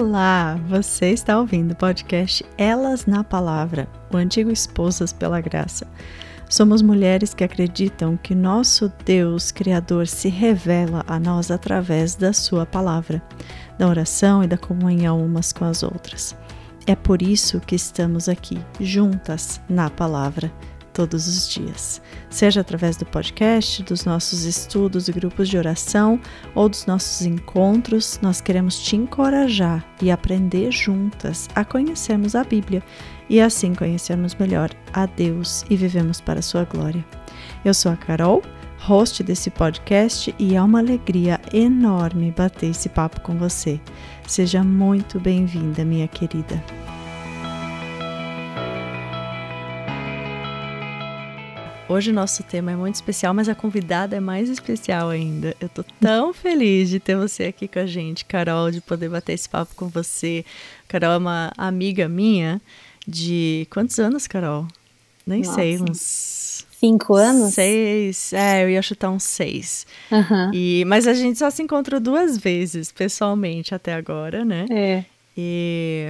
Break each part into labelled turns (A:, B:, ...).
A: Olá, você está ouvindo o podcast Elas na Palavra, o antigo Esposas pela Graça. Somos mulheres que acreditam que nosso Deus Criador se revela a nós através da Sua palavra, da oração e da comunhão umas com as outras. É por isso que estamos aqui, juntas na palavra todos os dias, seja através do podcast, dos nossos estudos e grupos de oração ou dos nossos encontros. Nós queremos te encorajar e aprender juntas a conhecermos a Bíblia e assim conhecermos melhor a Deus e vivemos para a sua glória. Eu sou a Carol, host desse podcast, e é uma alegria enorme bater esse papo com você. Seja muito bem-vinda, minha querida. Hoje o nosso tema é muito especial, mas a convidada é mais especial ainda. Eu tô tão feliz de ter você aqui com a gente, Carol, de poder bater esse papo com você. Carol é uma amiga minha de quantos anos, Carol? Nem Nossa. sei, uns
B: cinco anos?
A: Seis. É, eu ia chutar uns seis. Uhum. E, mas a gente só se encontrou duas vezes, pessoalmente, até agora, né?
B: É.
A: E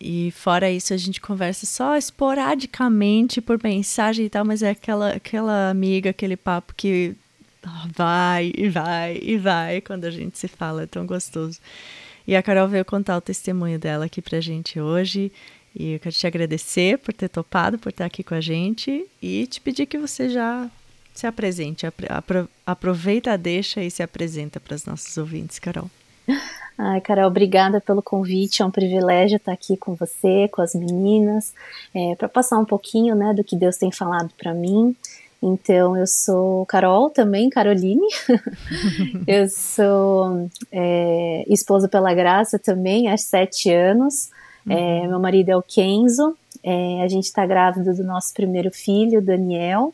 A: e fora isso, a gente conversa só esporadicamente por mensagem e tal, mas é aquela, aquela amiga, aquele papo que vai e vai e vai quando a gente se fala, é tão gostoso. E a Carol veio contar o testemunho dela aqui pra gente hoje. E eu quero te agradecer por ter topado, por estar aqui com a gente e te pedir que você já se apresente. Aproveita, deixa e se apresenta para os nossos ouvintes, Carol.
B: Ai, Carol, obrigada pelo convite. É um privilégio estar aqui com você, com as meninas, é, para passar um pouquinho, né, do que Deus tem falado para mim. Então, eu sou Carol também, Caroline. eu sou é, esposa pela graça também, há sete anos. É, uhum. É, meu marido é o Kenzo. É, a gente está grávida do nosso primeiro filho, Daniel.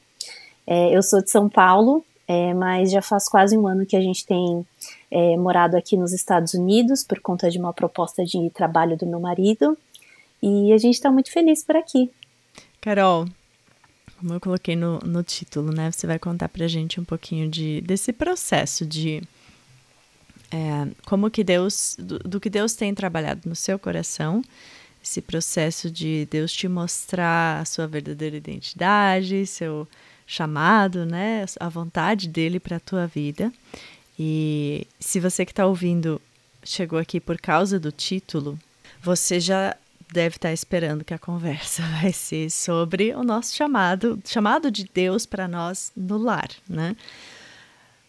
B: É, eu sou de São Paulo, é, mas já faz quase um ano que a gente tem é, morado aqui nos Estados Unidos por conta de uma proposta de trabalho do meu marido e a gente está muito feliz por aqui.
A: Carol, como eu coloquei no, no título, né? Você vai contar pra gente um pouquinho de, desse processo de é, como que Deus, do, do, que Deus tem trabalhado no seu coração, esse processo de Deus te mostrar a sua verdadeira identidade, seu chamado, né, a vontade dele para a tua vida. E se você que está ouvindo chegou aqui por causa do título, você já deve estar tá esperando que a conversa vai ser sobre o nosso chamado, chamado de Deus para nós no lar, né?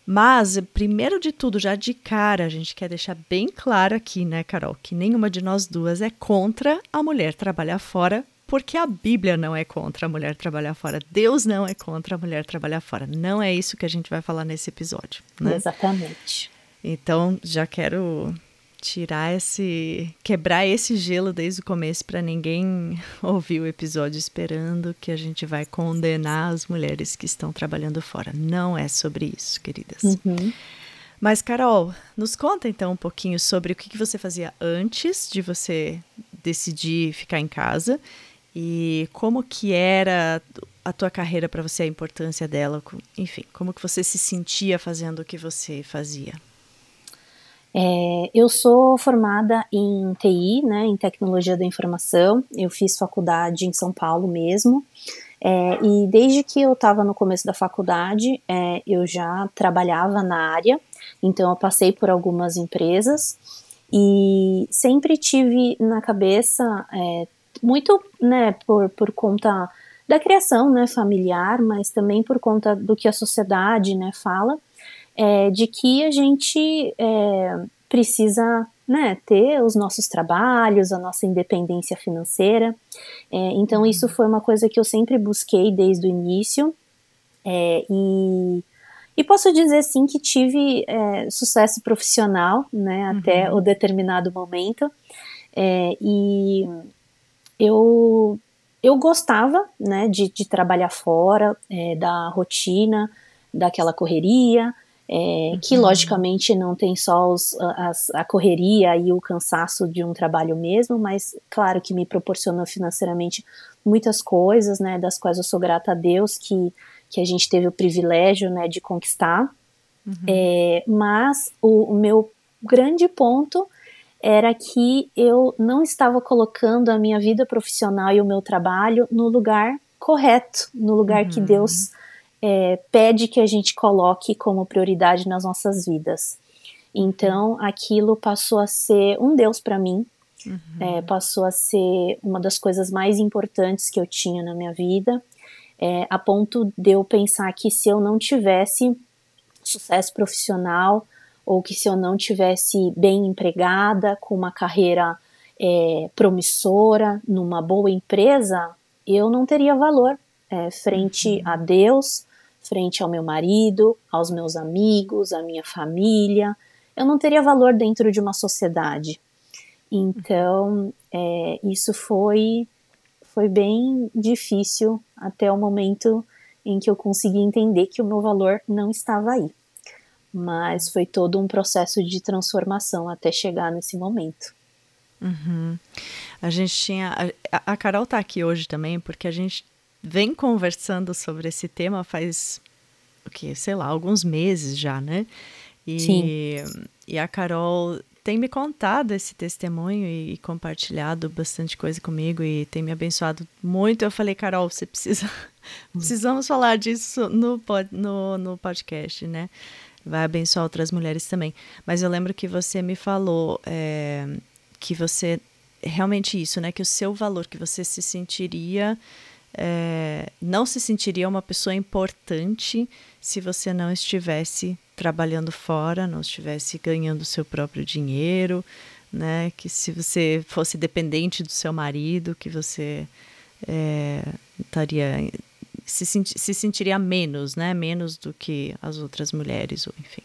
A: Mas, primeiro de tudo, já de cara, a gente quer deixar bem claro aqui, né, Carol, que nenhuma de nós duas é contra a mulher trabalhar fora porque a Bíblia não é contra a mulher trabalhar fora. Deus não é contra a mulher trabalhar fora. Não é isso que a gente vai falar nesse episódio. Né?
B: Exatamente.
A: Então, já quero tirar esse. quebrar esse gelo desde o começo para ninguém ouvir o episódio esperando que a gente vai condenar as mulheres que estão trabalhando fora. Não é sobre isso, queridas. Uhum. Mas, Carol, nos conta então um pouquinho sobre o que você fazia antes de você decidir ficar em casa e como que era a tua carreira para você, a importância dela, enfim, como que você se sentia fazendo o que você fazia?
B: É, eu sou formada em TI, né, em Tecnologia da Informação. Eu fiz faculdade em São Paulo mesmo. É, e desde que eu estava no começo da faculdade, é, eu já trabalhava na área. Então eu passei por algumas empresas e sempre tive na cabeça é, muito, né, por, por conta da criação, né, familiar, mas também por conta do que a sociedade, né, fala, é, de que a gente é, precisa, né, ter os nossos trabalhos, a nossa independência financeira. É, então isso uhum. foi uma coisa que eu sempre busquei desde o início é, e e posso dizer sim que tive é, sucesso profissional, né, até uhum. o determinado momento. É, e eu, eu gostava né, de, de trabalhar fora, é, da rotina, daquela correria, é, uhum. que logicamente não tem só os, as, a correria e o cansaço de um trabalho mesmo, mas claro que me proporcionou financeiramente muitas coisas, né, das quais eu sou grata a Deus que, que a gente teve o privilégio né, de conquistar. Uhum. É, mas o, o meu grande ponto era que eu não estava colocando a minha vida profissional e o meu trabalho no lugar correto, no lugar uhum. que Deus é, pede que a gente coloque como prioridade nas nossas vidas. Então, aquilo passou a ser um Deus para mim, uhum. é, passou a ser uma das coisas mais importantes que eu tinha na minha vida, é, a ponto de eu pensar que se eu não tivesse sucesso profissional, ou que se eu não tivesse bem empregada, com uma carreira é, promissora, numa boa empresa, eu não teria valor é, frente a Deus, frente ao meu marido, aos meus amigos, à minha família. Eu não teria valor dentro de uma sociedade. Então, é, isso foi, foi bem difícil até o momento em que eu consegui entender que o meu valor não estava aí mas foi todo um processo de transformação até chegar nesse momento.
A: Uhum. A gente tinha. A, a Carol tá aqui hoje também porque a gente vem conversando sobre esse tema faz o que, sei lá, alguns meses já, né? E, Sim. e a Carol tem me contado esse testemunho e, e, compartilhado bastante coisa comigo e tem me abençoado muito. Eu falei, Carol, você precisa. Precisamos falar disso no, no, no podcast, né? Vai abençoar outras mulheres também. Mas eu lembro que você me falou é, que você realmente isso, né? Que o seu valor, que você se sentiria é, não se sentiria uma pessoa importante se você não estivesse trabalhando fora, não estivesse ganhando seu próprio dinheiro, né? Que se você fosse dependente do seu marido, que você é, estaria se, senti se sentiria menos, né? Menos do que as outras mulheres, ou enfim.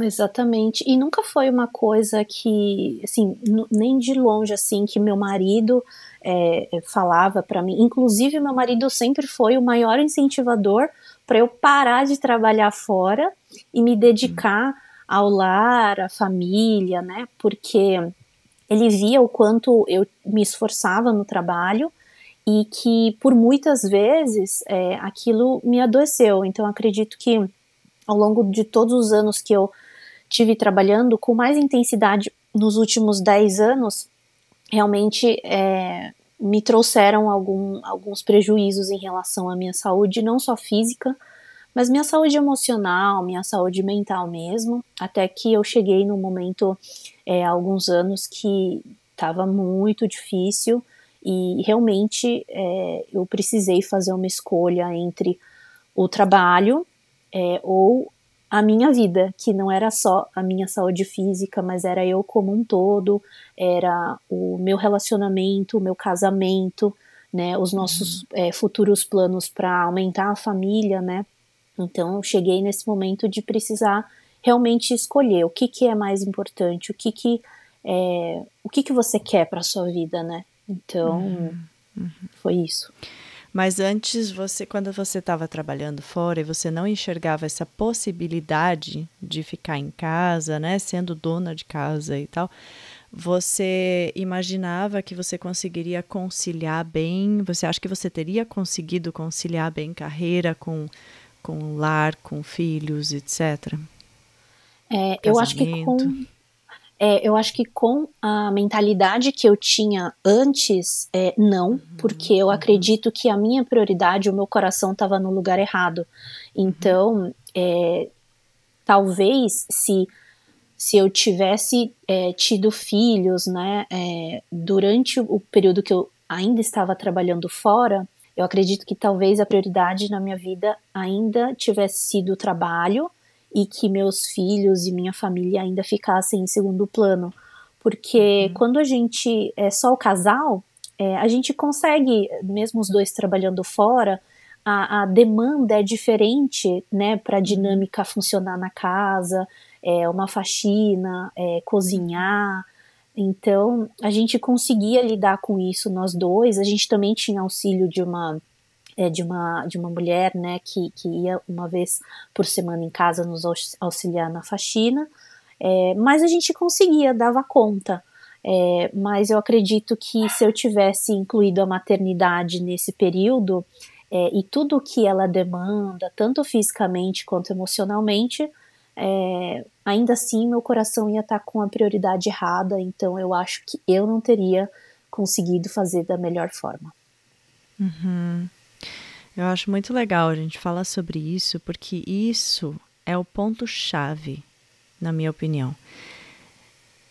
B: Exatamente. E nunca foi uma coisa que, assim, nem de longe, assim, que meu marido é, falava para mim. Inclusive, meu marido sempre foi o maior incentivador para eu parar de trabalhar fora e me dedicar hum. ao lar, à família, né? Porque ele via o quanto eu me esforçava no trabalho e que por muitas vezes é, aquilo me adoeceu. Então acredito que ao longo de todos os anos que eu tive trabalhando com mais intensidade nos últimos 10 anos, realmente é, me trouxeram algum, alguns prejuízos em relação à minha saúde, não só física, mas minha saúde emocional, minha saúde mental mesmo, até que eu cheguei num momento é, há alguns anos que estava muito difícil, e realmente é, eu precisei fazer uma escolha entre o trabalho é, ou a minha vida, que não era só a minha saúde física, mas era eu como um todo, era o meu relacionamento, o meu casamento, né, os nossos uhum. é, futuros planos para aumentar a família, né. Então eu cheguei nesse momento de precisar realmente escolher o que, que é mais importante, o que que é, o que que você quer para sua vida, né? Então, uhum. Uhum. foi isso.
A: Mas antes, você, quando você estava trabalhando fora e você não enxergava essa possibilidade de ficar em casa, né, sendo dona de casa e tal, você imaginava que você conseguiria conciliar bem? Você acha que você teria conseguido conciliar bem carreira com com lar, com filhos, etc?
B: É, eu acho que com é, eu acho que com a mentalidade que eu tinha antes, é, não, uhum, porque eu uhum. acredito que a minha prioridade, o meu coração estava no lugar errado. Então, é, talvez se se eu tivesse é, tido filhos, né, é, durante o período que eu ainda estava trabalhando fora, eu acredito que talvez a prioridade na minha vida ainda tivesse sido o trabalho e que meus filhos e minha família ainda ficassem em segundo plano. Porque uhum. quando a gente é só o casal, é, a gente consegue, mesmo os dois trabalhando fora, a, a demanda é diferente, né, para a uhum. dinâmica funcionar na casa, é uma faxina, é, cozinhar. Então, a gente conseguia lidar com isso nós dois. A gente também tinha auxílio de uma é, de, uma, de uma mulher, né, que, que ia uma vez por semana em casa nos auxiliar na faxina, é, mas a gente conseguia, dava conta. É, mas eu acredito que se eu tivesse incluído a maternidade nesse período é, e tudo o que ela demanda, tanto fisicamente quanto emocionalmente, é, ainda assim meu coração ia estar tá com a prioridade errada, então eu acho que eu não teria conseguido fazer da melhor forma.
A: Uhum. Eu acho muito legal a gente falar sobre isso, porque isso é o ponto-chave, na minha opinião.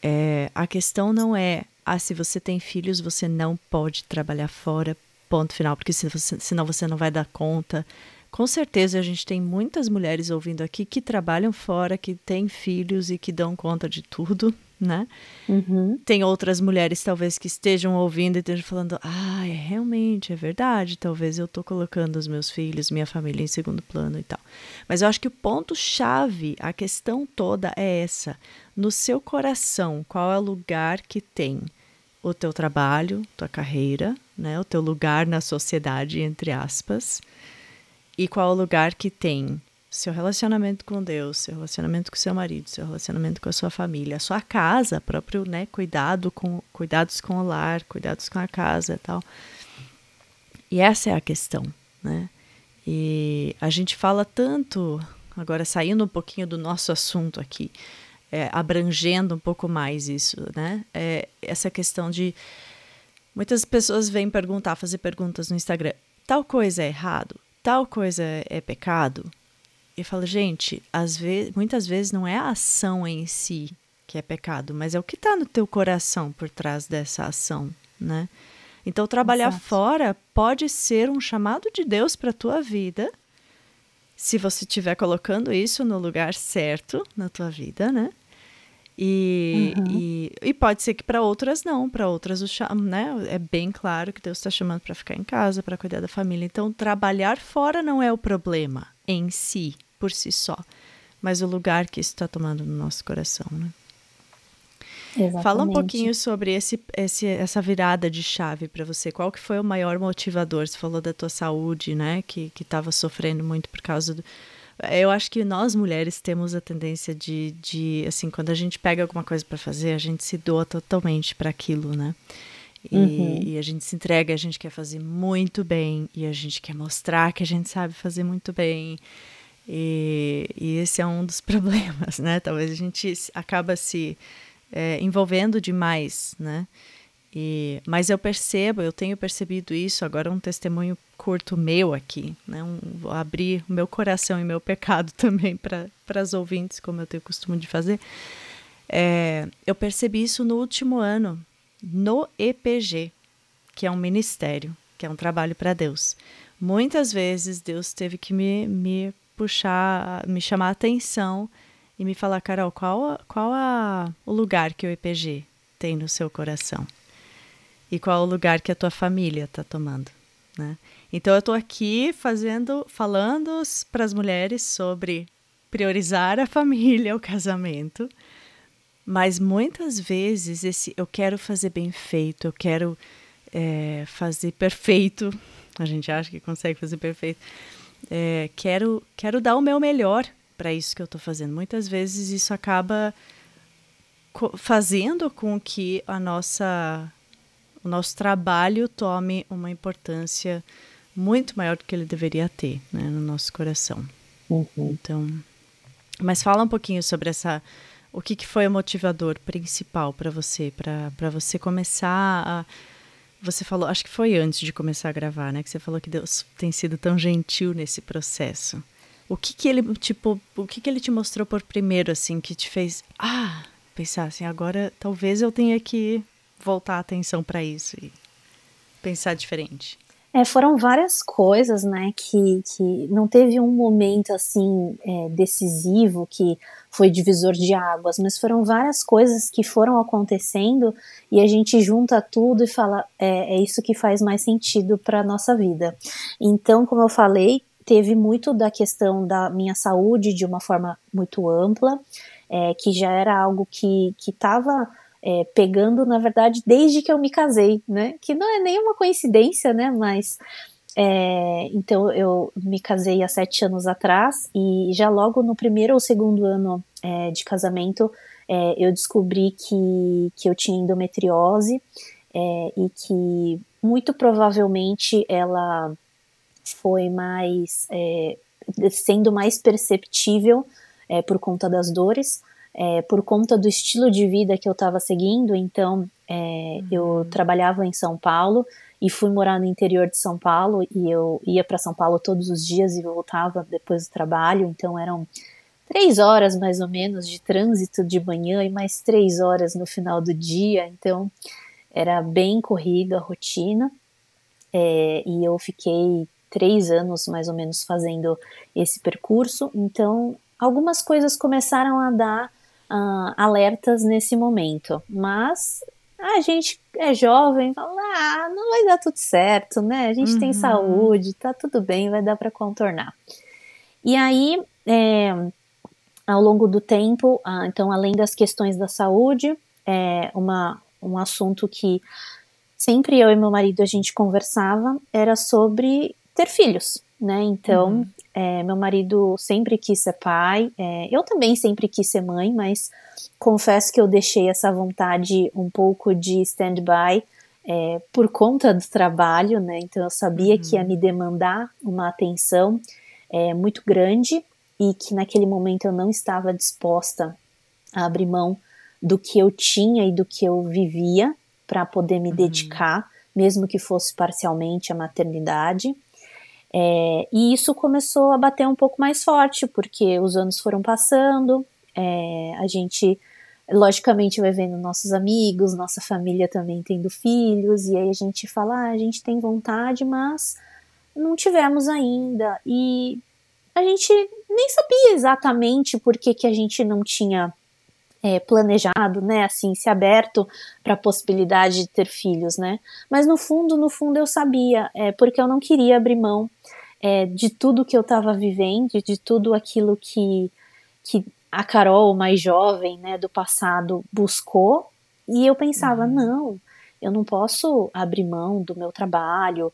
A: É, a questão não é, ah, se você tem filhos, você não pode trabalhar fora, ponto final, porque se você, senão você não vai dar conta. Com certeza a gente tem muitas mulheres ouvindo aqui que trabalham fora, que têm filhos e que dão conta de tudo, né?
B: Uhum.
A: Tem outras mulheres talvez que estejam ouvindo e estejam falando, ah, é, realmente, é verdade, talvez eu estou colocando os meus filhos, minha família em segundo plano e tal. Mas eu acho que o ponto-chave, a questão toda é essa. No seu coração, qual é o lugar que tem o teu trabalho, tua carreira, né? O teu lugar na sociedade, entre aspas e qual o lugar que tem seu relacionamento com Deus, seu relacionamento com seu marido, seu relacionamento com a sua família, a sua casa, próprio, né, cuidado com cuidados com o lar, cuidados com a casa, e tal. E essa é a questão, né? E a gente fala tanto, agora saindo um pouquinho do nosso assunto aqui, é, abrangendo um pouco mais isso, né? É, essa questão de muitas pessoas vêm perguntar, fazer perguntas no Instagram, tal coisa é errado, tal coisa é pecado, eu falo, gente, às vezes, muitas vezes não é a ação em si que é pecado, mas é o que está no teu coração por trás dessa ação, né? Então, trabalhar Exato. fora pode ser um chamado de Deus para a tua vida, se você estiver colocando isso no lugar certo na tua vida, né? E, uhum. e, e, pode ser que para outras não, para outras o cham, né? É bem claro que Deus está chamando para ficar em casa, para cuidar da família. Então, trabalhar fora não é o problema em si, por si só, mas o lugar que isso está tomando no nosso coração, né?
B: Exatamente.
A: Fala um pouquinho sobre esse, esse, essa virada de chave para você. Qual que foi o maior motivador? Você falou da tua saúde, né? Que estava sofrendo muito por causa do, eu acho que nós mulheres temos a tendência de, de assim, quando a gente pega alguma coisa para fazer, a gente se doa totalmente para aquilo, né? E, uhum. e, a gente se entrega, a gente quer fazer muito bem e a gente quer mostrar que a gente sabe fazer muito bem. E, e esse é um dos problemas, né? Talvez a gente acaba se é, envolvendo demais, né? E, mas eu percebo, eu tenho percebido isso, agora um testemunho curto meu aqui, né? Um, vou abrir o meu coração e meu pecado também para as ouvintes, como eu tenho costume de fazer. É, eu percebi isso no último ano, no EPG, que é um ministério, que é um trabalho para Deus. Muitas vezes Deus teve que me, me puxar, me chamar a atenção e me falar, Carol, qual, qual a, o lugar que o EPG tem no seu coração? e qual o lugar que a tua família está tomando, né? Então eu estou aqui fazendo, falando para as mulheres sobre priorizar a família, o casamento, mas muitas vezes esse eu quero fazer bem feito, eu quero é, fazer perfeito, a gente acha que consegue fazer perfeito, é, quero quero dar o meu melhor para isso que eu estou fazendo. Muitas vezes isso acaba fazendo com que a nossa o nosso trabalho tome uma importância muito maior do que ele deveria ter né, no nosso coração.
B: Uhum.
A: Então, mas fala um pouquinho sobre essa, o que, que foi o motivador principal para você, para você começar a, você falou, acho que foi antes de começar a gravar, né, que você falou que Deus tem sido tão gentil nesse processo. O que que ele, tipo, o que que ele te mostrou por primeiro, assim, que te fez, ah, pensar assim, agora talvez eu tenha que voltar a atenção para isso e pensar diferente?
B: É, foram várias coisas, né, que, que não teve um momento, assim, é, decisivo que foi divisor de águas, mas foram várias coisas que foram acontecendo e a gente junta tudo e fala, é, é isso que faz mais sentido para nossa vida. Então, como eu falei, teve muito da questão da minha saúde de uma forma muito ampla, é, que já era algo que estava é, pegando, na verdade, desde que eu me casei, né? Que não é nenhuma coincidência, né? Mas é, então eu me casei há sete anos atrás e já logo no primeiro ou segundo ano é, de casamento é, eu descobri que, que eu tinha endometriose é, e que muito provavelmente ela foi mais é, sendo mais perceptível por conta das dores, é, por conta do estilo de vida que eu estava seguindo. Então, é, uhum. eu trabalhava em São Paulo e fui morar no interior de São Paulo e eu ia para São Paulo todos os dias e voltava depois do trabalho. Então, eram três horas mais ou menos de trânsito de manhã e mais três horas no final do dia. Então, era bem corrida a rotina. É, e eu fiquei três anos mais ou menos fazendo esse percurso. Então, algumas coisas começaram a dar uh, alertas nesse momento, mas a gente é jovem, fala, ah, não vai dar tudo certo, né? A gente uhum. tem saúde, tá tudo bem, vai dar para contornar. E aí, é, ao longo do tempo, ah, então, além das questões da saúde, é uma, um assunto que sempre eu e meu marido a gente conversava era sobre ter filhos, né? Então, uhum. É, meu marido sempre quis ser pai, é, eu também sempre quis ser mãe, mas confesso que eu deixei essa vontade um pouco de stand-by é, por conta do trabalho, né? Então, eu sabia uhum. que ia uhum. me demandar uma atenção é, muito grande e que naquele momento eu não estava disposta a abrir mão do que eu tinha e do que eu vivia para poder me uhum. dedicar, mesmo que fosse parcialmente à maternidade. É, e isso começou a bater um pouco mais forte, porque os anos foram passando, é, a gente, logicamente, vai vendo nossos amigos, nossa família também tendo filhos, e aí a gente fala, ah, a gente tem vontade, mas não tivemos ainda. E a gente nem sabia exatamente por que, que a gente não tinha é, planejado, né, assim, se aberto para a possibilidade de ter filhos, né? Mas no fundo, no fundo eu sabia, é, porque eu não queria abrir mão é, de tudo que eu estava vivendo, de tudo aquilo que, que a Carol mais jovem, né, do passado buscou, e eu pensava, uhum. não, eu não posso abrir mão do meu trabalho,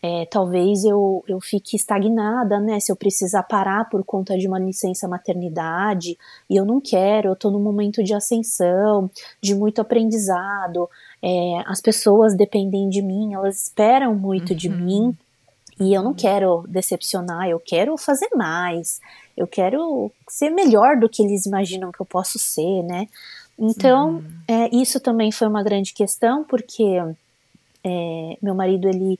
B: é, talvez eu, eu fique estagnada, né? Se eu precisar parar por conta de uma licença maternidade, e eu não quero, eu tô num momento de ascensão, de muito aprendizado, é, as pessoas dependem de mim, elas esperam muito uhum. de mim, e eu não quero decepcionar, eu quero fazer mais, eu quero ser melhor do que eles imaginam que eu posso ser, né? Então, uhum. é, isso também foi uma grande questão, porque é, meu marido, ele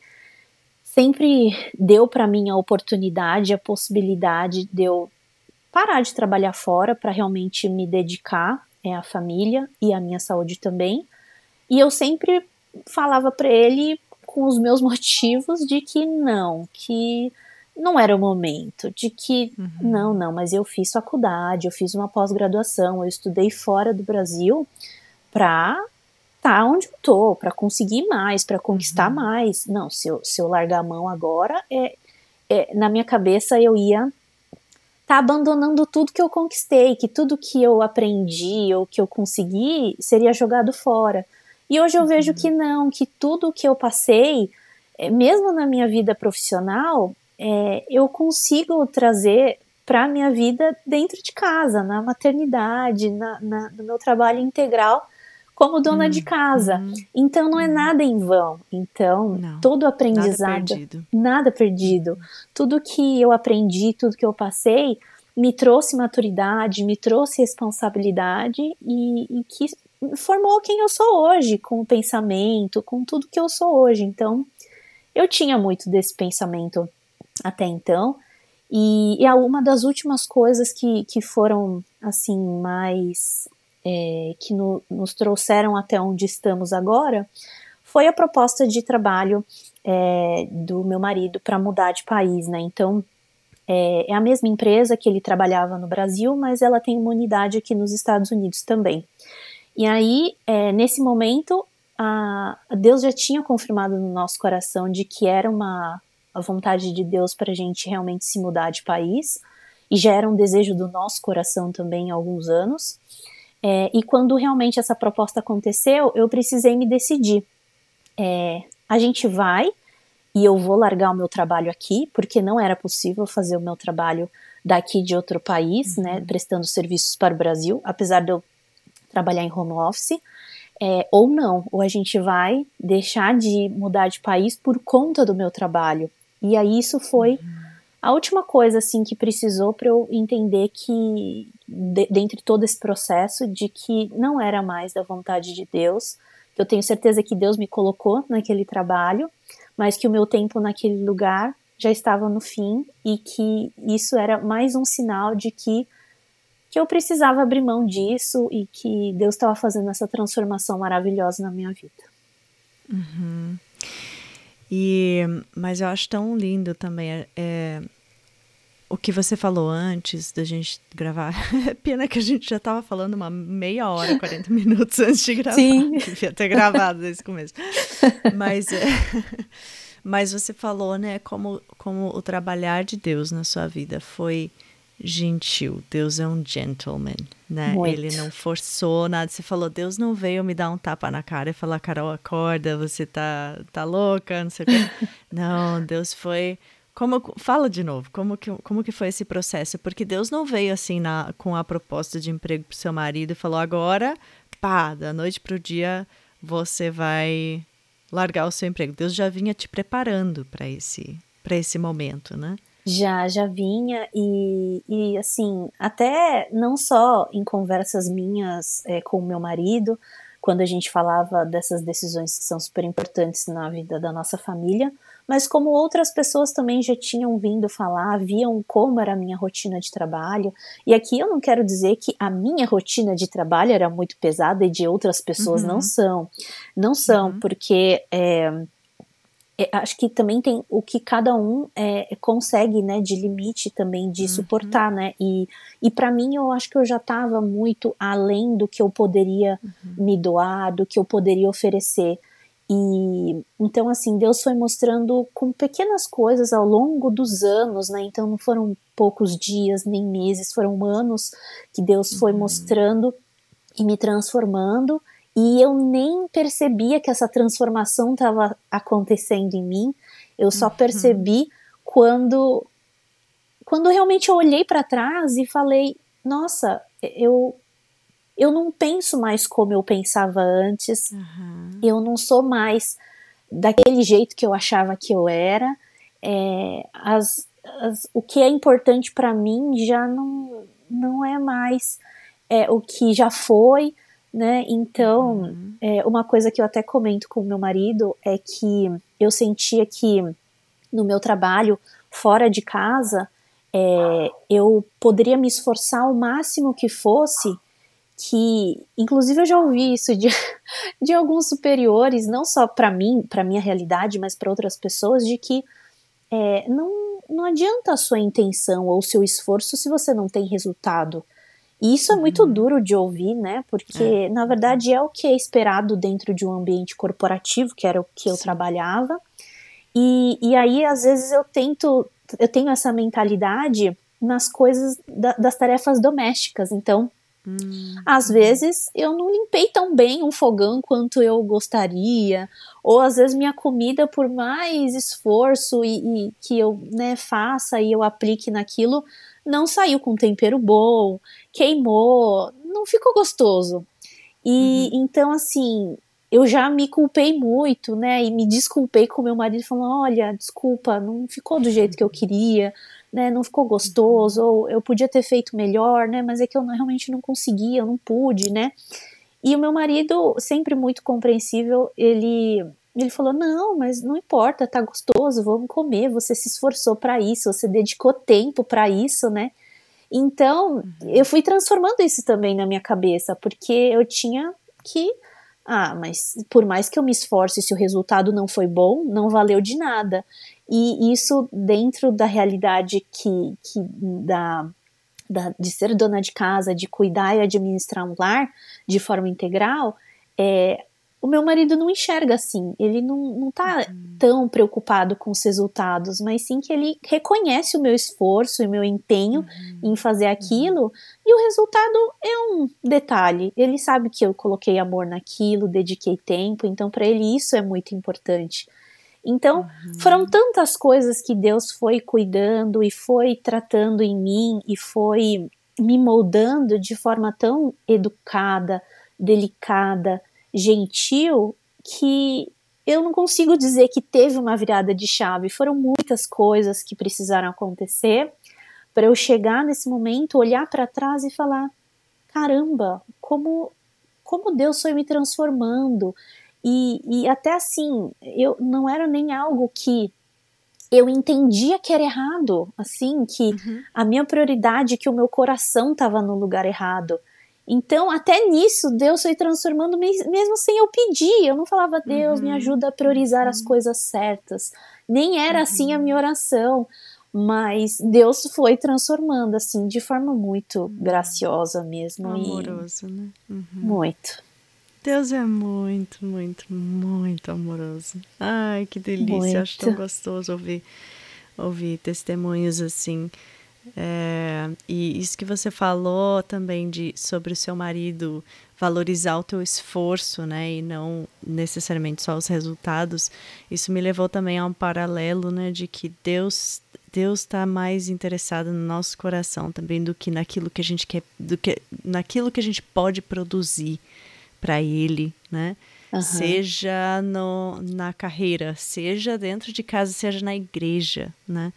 B: sempre deu para mim a oportunidade, a possibilidade de eu parar de trabalhar fora para realmente me dedicar é, à família e à minha saúde também. E eu sempre falava para ele com os meus motivos de que não, que não era o momento, de que uhum. não, não, mas eu fiz faculdade, eu fiz uma pós-graduação, eu estudei fora do Brasil para tá onde eu tô, para conseguir mais, para conquistar uhum. mais. Não, se eu, se eu largar a mão agora, é, é na minha cabeça eu ia tá abandonando tudo que eu conquistei, que tudo que eu aprendi ou que eu consegui seria jogado fora. E hoje eu uhum. vejo que não, que tudo que eu passei, é, mesmo na minha vida profissional, é, eu consigo trazer para a minha vida dentro de casa, na maternidade, na, na, no meu trabalho integral como dona hum, de casa. Hum, então não é hum. nada em vão. Então, não, todo aprendizado, nada perdido. nada perdido. Tudo que eu aprendi, tudo que eu passei, me trouxe maturidade, me trouxe responsabilidade e, e que formou quem eu sou hoje, com o pensamento, com tudo que eu sou hoje. Então, eu tinha muito desse pensamento até então. E, e uma das últimas coisas que, que foram, assim, mais é, que no, nos trouxeram até onde estamos agora foi a proposta de trabalho é, do meu marido para mudar de país, né? Então é, é, a mesma empresa que ele trabalhava no Brasil, mas ela tem uma unidade aqui nos Estados Unidos também. E aí, é, nesse momento, a, Deus já tinha confirmado no nosso coração de que era uma a vontade de Deus para a gente realmente se mudar de país, e já era um desejo do nosso coração também há alguns anos. É, e quando realmente essa proposta aconteceu, eu precisei me decidir. É, a gente vai e eu vou largar o meu trabalho aqui, porque não era possível fazer o meu trabalho daqui de outro país, né, uhum. né, prestando serviços para o Brasil, apesar de eu trabalhar em home office. É, ou não, ou a gente vai deixar de mudar de país por conta do meu trabalho. E aí isso foi uhum. a última coisa assim que precisou para eu entender que de, todo esse processo de que não era mais da vontade de Deus, eu tenho certeza que Deus me colocou naquele trabalho, mas que o meu tempo naquele lugar já estava no fim e que isso era mais um sinal de que que eu precisava abrir mão disso e que Deus estava fazendo essa transformação maravilhosa na minha vida.
A: Uhum. E, mas eu acho tão lindo também é o que você falou antes da gente gravar. Pena que a gente já estava falando uma meia hora, 40 minutos antes de gravar.
B: Sim.
A: Devia ter gravado desde o começo. Mas, é, mas você falou, né, como, como o trabalhar de Deus na sua vida foi gentil. Deus é um gentleman, né?
B: Muito.
A: Ele não forçou nada. Você falou, Deus não veio me dar um tapa na cara e falar, Carol, acorda, você tá, tá louca, não sei o quê. não, Deus foi... Como, fala de novo, como que, como que foi esse processo? Porque Deus não veio assim na, com a proposta de emprego pro seu marido e falou, agora, pá, da noite pro dia você vai largar o seu emprego. Deus já vinha te preparando para esse, esse momento, né?
B: Já, já vinha e, e assim, até não só em conversas minhas é, com o meu marido, quando a gente falava dessas decisões que são super importantes na vida da nossa família, mas como outras pessoas também já tinham vindo falar, viam como era a minha rotina de trabalho. E aqui eu não quero dizer que a minha rotina de trabalho era muito pesada e de outras pessoas uhum. não são. Não são, uhum. porque. É, é, acho que também tem o que cada um é, consegue, né, de limite também de uhum. suportar, né, e, e para mim eu acho que eu já estava muito além do que eu poderia uhum. me doar, do que eu poderia oferecer, e então assim, Deus foi mostrando com pequenas coisas ao longo dos anos, né, então não foram poucos dias nem meses, foram anos que Deus foi uhum. mostrando e me transformando, e eu nem percebia que essa transformação estava acontecendo em mim. Eu só uhum. percebi quando quando realmente eu olhei para trás e falei: "Nossa, eu eu não penso mais como eu pensava antes. Uhum. Eu não sou mais daquele jeito que eu achava que eu era. É, as, as, o que é importante para mim já não, não é mais é, o que já foi né? Então, uhum. é, uma coisa que eu até comento com meu marido é que eu sentia que no meu trabalho fora de casa é, eu poderia me esforçar o máximo que fosse que inclusive eu já ouvi isso de, de alguns superiores não só para mim para minha realidade mas para outras pessoas de que é, não, não adianta a sua intenção ou o seu esforço se você não tem resultado e isso é muito uhum. duro de ouvir, né? Porque, é. na verdade, é o que é esperado dentro de um ambiente corporativo, que era o que eu Sim. trabalhava. E, e aí, às vezes, eu tento, eu tenho essa mentalidade nas coisas da, das tarefas domésticas. Então, hum. às vezes, eu não limpei tão bem um fogão quanto eu gostaria, ou às vezes minha comida, por mais esforço e, e que eu né, faça e eu aplique naquilo, não saiu com tempero bom, queimou, não ficou gostoso. E uhum. então, assim, eu já me culpei muito, né? E me desculpei com meu marido, falando: olha, desculpa, não ficou do jeito que eu queria, né? Não ficou gostoso, ou eu podia ter feito melhor, né? Mas é que eu não, realmente não conseguia, eu não pude, né? E o meu marido, sempre muito compreensível, ele ele falou: Não, mas não importa, tá gostoso, vamos comer. Você se esforçou para isso, você dedicou tempo para isso, né? Então, uhum. eu fui transformando isso também na minha cabeça, porque eu tinha que. Ah, mas por mais que eu me esforce, se o resultado não foi bom, não valeu de nada. E isso dentro da realidade que, que da, da, de ser dona de casa, de cuidar e administrar um lar de forma integral, é, o meu marido não enxerga assim. Ele não, não tá uhum. tão preocupado com os resultados, mas sim que ele reconhece o meu esforço e o meu empenho uhum. em fazer uhum. aquilo, e o resultado é um detalhe. Ele sabe que eu coloquei amor naquilo, dediquei tempo, então para ele isso é muito importante. Então, uhum. foram tantas coisas que Deus foi cuidando e foi tratando em mim e foi me moldando de forma tão educada, delicada, gentil que eu não consigo dizer que teve uma virada de chave, foram muitas coisas que precisaram acontecer para eu chegar nesse momento, olhar para trás e falar: caramba, como, como Deus foi me transformando. E, e até assim, eu não era nem algo que eu entendia que era errado, assim, que uhum. a minha prioridade, que o meu coração estava no lugar errado. Então, até nisso, Deus foi transformando, mesmo sem eu pedir. Eu não falava, Deus, uhum. me ajuda a priorizar uhum. as coisas certas. Nem era assim a minha uhum. oração. Mas Deus foi transformando, assim, de forma muito uhum. graciosa mesmo.
A: Amoroso, e... né?
B: Uhum. Muito.
A: Deus é muito, muito, muito amoroso. Ai, que delícia. Muito. Acho tão gostoso ouvir, ouvir testemunhos assim. É, e isso que você falou também de sobre o seu marido valorizar o teu esforço, né, e não necessariamente só os resultados. Isso me levou também a um paralelo, né, de que Deus Deus está mais interessado no nosso coração também do que naquilo que a gente quer, do que naquilo que a gente pode produzir para Ele, né? Uhum. Seja no, na carreira, seja dentro de casa, seja na igreja, né?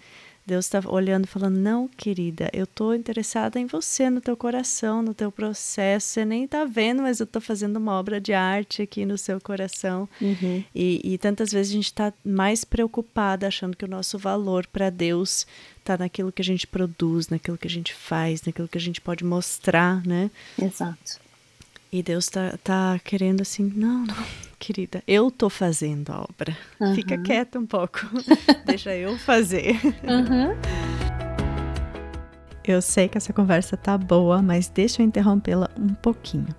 A: Deus está olhando e falando: Não, querida, eu estou interessada em você, no teu coração, no teu processo. Você nem está vendo, mas eu estou fazendo uma obra de arte aqui no seu coração. Uhum. E, e, tantas vezes a gente está mais preocupada, achando que o nosso valor para Deus está naquilo que a gente produz, naquilo que a gente faz, naquilo que a gente pode mostrar, né?
B: Exato.
A: E Deus tá, tá querendo assim, não, não, querida, eu tô fazendo a obra. Uhum. Fica quieta um pouco. Deixa eu fazer. Uhum. Eu sei que essa conversa tá boa, mas deixa eu interrompê-la um pouquinho.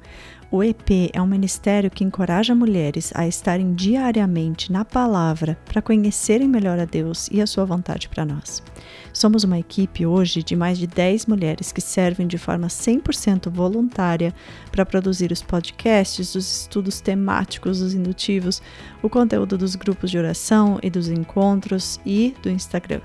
A: O EP é um ministério que encoraja mulheres a estarem diariamente na palavra para conhecerem melhor a Deus e a sua vontade para nós. Somos uma equipe hoje de mais de 10 mulheres que servem de forma 100% voluntária para produzir os podcasts, os estudos temáticos, os indutivos, o conteúdo dos grupos de oração e dos encontros e do Instagram.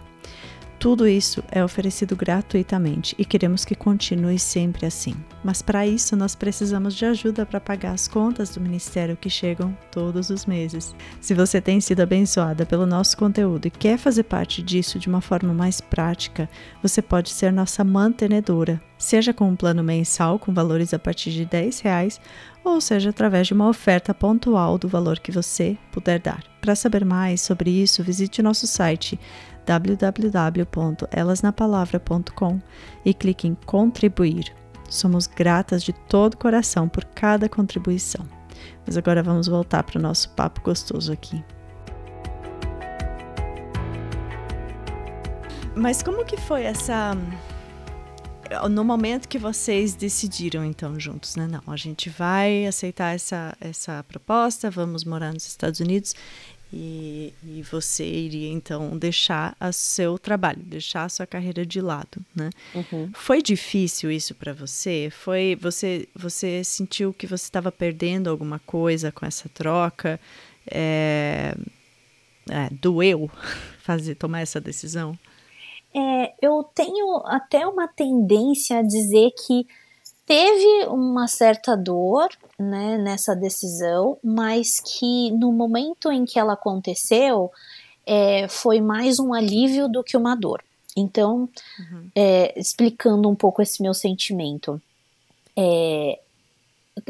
A: Tudo isso é oferecido gratuitamente e queremos que continue sempre assim. Mas para isso nós precisamos de ajuda para pagar as contas do ministério que chegam todos os meses. Se você tem sido abençoada pelo nosso conteúdo e quer fazer parte disso de uma forma mais prática, você pode ser nossa mantenedora, seja com um plano mensal com valores a partir de 10 reais ou seja através de uma oferta pontual do valor que você puder dar. Para saber mais sobre isso, visite nosso site www.elasnapalavra.com e clique em contribuir. Somos gratas de todo o coração por cada contribuição. Mas agora vamos voltar para o nosso papo gostoso aqui. Mas como que foi essa no momento que vocês decidiram então juntos, né? Não, a gente vai aceitar essa essa proposta, vamos morar nos Estados Unidos e, e, você iria então deixar o seu trabalho, deixar a sua carreira de lado, né? Uhum. Foi difícil isso para você? Foi você você sentiu que você estava perdendo alguma coisa com essa troca? É, é, doeu fazer tomar essa decisão?
B: É, eu tenho até uma tendência a dizer que teve uma certa dor né, nessa decisão, mas que no momento em que ela aconteceu é, foi mais um alívio do que uma dor. Então, uhum. é, explicando um pouco esse meu sentimento, é,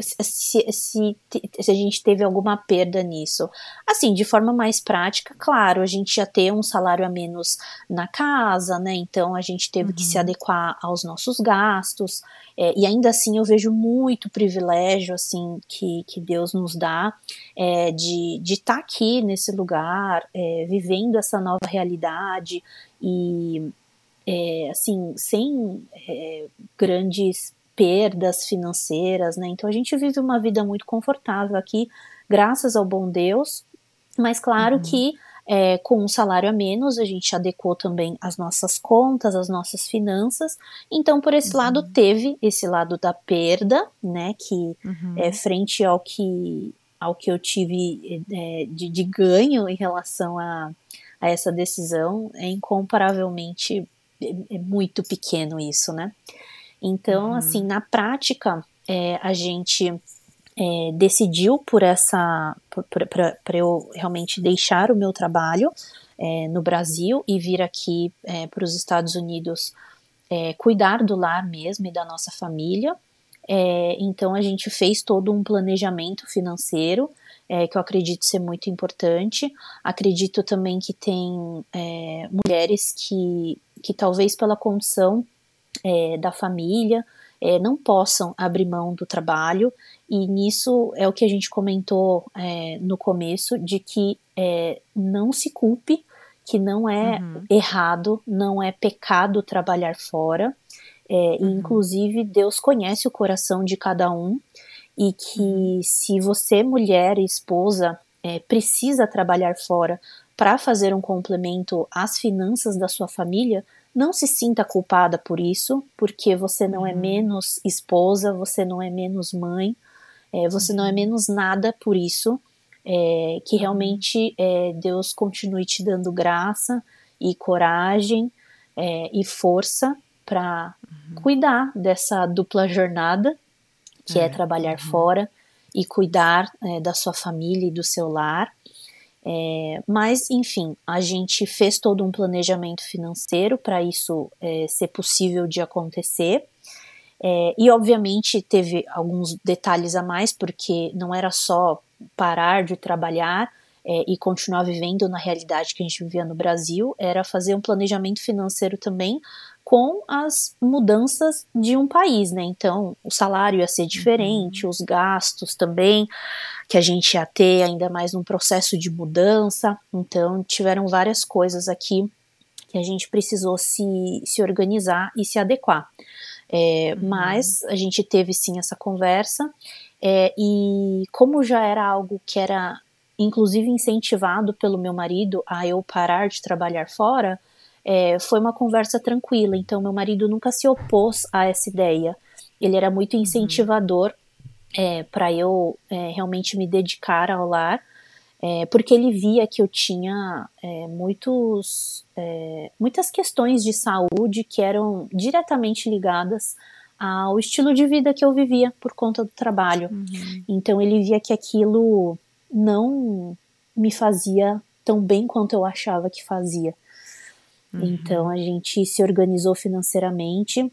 B: se, se, se, a gente teve alguma perda nisso. Assim, de forma mais prática, claro, a gente já tem um salário a menos na casa, né? Então a gente teve uhum. que se uhum. adequar aos nossos gastos. É, e ainda assim eu vejo muito privilégio, assim, que, que Deus nos dá é, de estar tá aqui nesse lugar, é, vivendo essa nova realidade e, é, assim, sem é, grandes perdas financeiras, né? Então a gente vive uma vida muito confortável aqui, graças ao bom Deus, mas claro uhum. que é, com um salário a menos, a gente adequou também as nossas contas, as nossas finanças. Então, por esse uhum. lado, teve esse lado da perda, né? Que uhum. é frente ao que, ao que eu tive é, de, de, ganho em relação a, a essa decisão, é incomparavelmente é, é muito pequeno isso, né? Então, uhum. assim, na prática, é, a gente é, decidiu por essa para eu realmente deixar o meu trabalho é, no Brasil e vir aqui é, para os Estados Unidos é, cuidar do lar mesmo e da nossa família. É, então a gente fez todo um planejamento financeiro é, que eu acredito ser muito importante. Acredito também que tem mulheres que, que talvez pela condição da família não possam abrir mão do trabalho e nisso é o que a gente comentou é, no começo, de que é, não se culpe, que não é uhum. errado, não é pecado trabalhar fora. É, uhum. Inclusive, Deus conhece o coração de cada um e que uhum. se você, mulher e esposa, é, precisa trabalhar fora para fazer um complemento às finanças da sua família, não se sinta culpada por isso, porque você não é uhum. menos esposa, você não é menos mãe, é, você não é uhum. menos nada por isso. É, que uhum. realmente é, Deus continue te dando graça e coragem é, e força para uhum. cuidar dessa dupla jornada, que é, é trabalhar uhum. fora e cuidar é, da sua família e do seu lar. É, mas, enfim, a gente fez todo um planejamento financeiro para isso ser possível de acontecer. É, e obviamente teve alguns detalhes a mais, porque não era só parar de trabalhar é, e continuar vivendo na realidade que a gente vivia no Brasil, era fazer um planejamento financeiro também com as mudanças de um país, né? Então, o salário ia ser diferente, uhum. os gastos também, que a gente ia ter ainda mais num processo de mudança. Então, tiveram várias coisas aqui que a gente precisou se, se organizar e se adequar. É, uhum. Mas a gente teve sim essa conversa, é, e como já era algo que era inclusive incentivado pelo meu marido a eu parar de trabalhar fora, é, foi uma conversa tranquila. Então, meu marido nunca se opôs a essa ideia. Ele era muito uhum. incentivador é, para eu é, realmente me dedicar ao lar é, porque ele via que eu tinha é, muitos, é, muitas questões de saúde que eram diretamente ligadas ao estilo de vida que eu vivia por conta do trabalho. Uhum. Então ele via que aquilo não me fazia tão bem quanto eu achava que fazia. Uhum. Então a gente se organizou financeiramente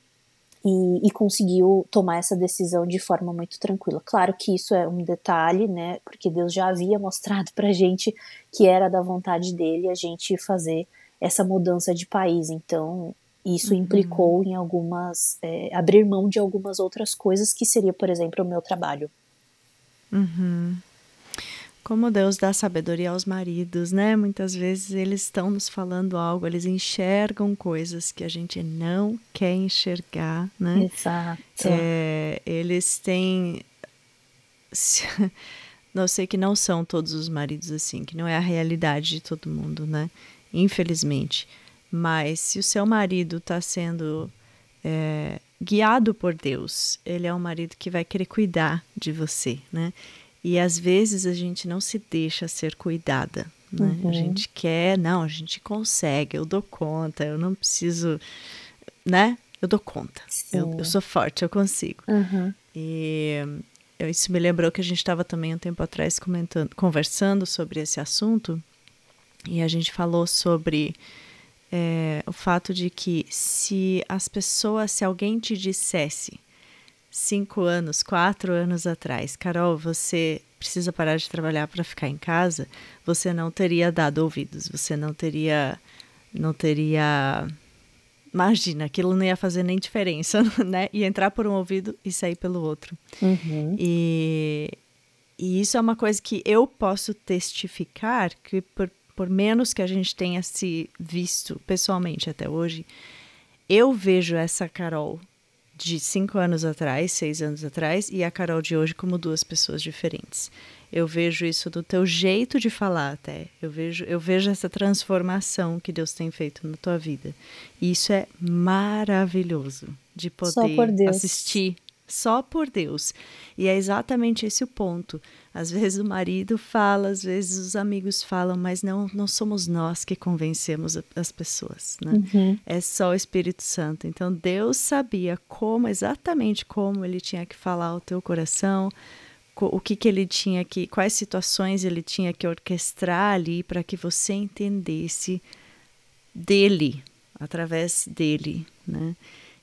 B: e, e, conseguiu tomar essa decisão de forma muito tranquila. Claro que isso é um detalhe, né? Porque Deus já havia mostrado pra gente que era da vontade dele a gente fazer essa mudança de país. Então, isso uhum. implicou em algumas. É, abrir mão de algumas outras coisas, que seria, por exemplo, o meu trabalho.
A: Uhum. Como Deus dá sabedoria aos maridos, né? Muitas vezes eles estão nos falando algo, eles enxergam coisas que a gente não quer enxergar, né?
B: Exato.
A: É, eles têm. Não sei que não são todos os maridos assim, que não é a realidade de todo mundo, né? Infelizmente. Mas se o seu marido está sendo é, guiado por Deus, ele é um marido que vai querer cuidar de você, né? E às vezes a gente não se deixa ser cuidada. Né? Uhum. A gente quer, não, a gente consegue, eu dou conta, eu não preciso, né? Eu dou conta, eu, eu, sou forte, eu consigo.
B: Uhum.
A: E isso me lembrou que a gente estava também um tempo atrás comentando, conversando sobre esse assunto e a gente falou sobre é, o fato de que se as pessoas, se alguém te dissesse cinco anos, quatro anos atrás, Carol, você precisa parar de trabalhar para ficar em casa, você não teria dado ouvidos, você não teria, não teria, imagina, aquilo não ia fazer nem diferença, né? Ia entrar por um ouvido e sair pelo outro.
B: Uhum.
A: E, e isso é uma coisa que eu posso testificar que por, por menos que a gente tenha se visto pessoalmente até hoje, eu vejo essa Carol de cinco anos atrás, seis anos atrás, e a Carol de hoje como duas pessoas diferentes. Eu vejo isso do teu jeito de falar até. Eu vejo, eu vejo essa transformação que Deus tem feito na tua vida. E isso é maravilhoso de poder assistir só por Deus. E é exatamente esse o ponto. Às vezes o marido fala, às vezes os amigos falam, mas não, não somos nós que convencemos as pessoas, né?
B: Uhum.
A: É só o Espírito Santo. Então Deus sabia como, exatamente como ele tinha que falar ao teu coração o que, que ele tinha que, quais situações ele tinha que orquestrar ali para que você entendesse dele, através dele, né?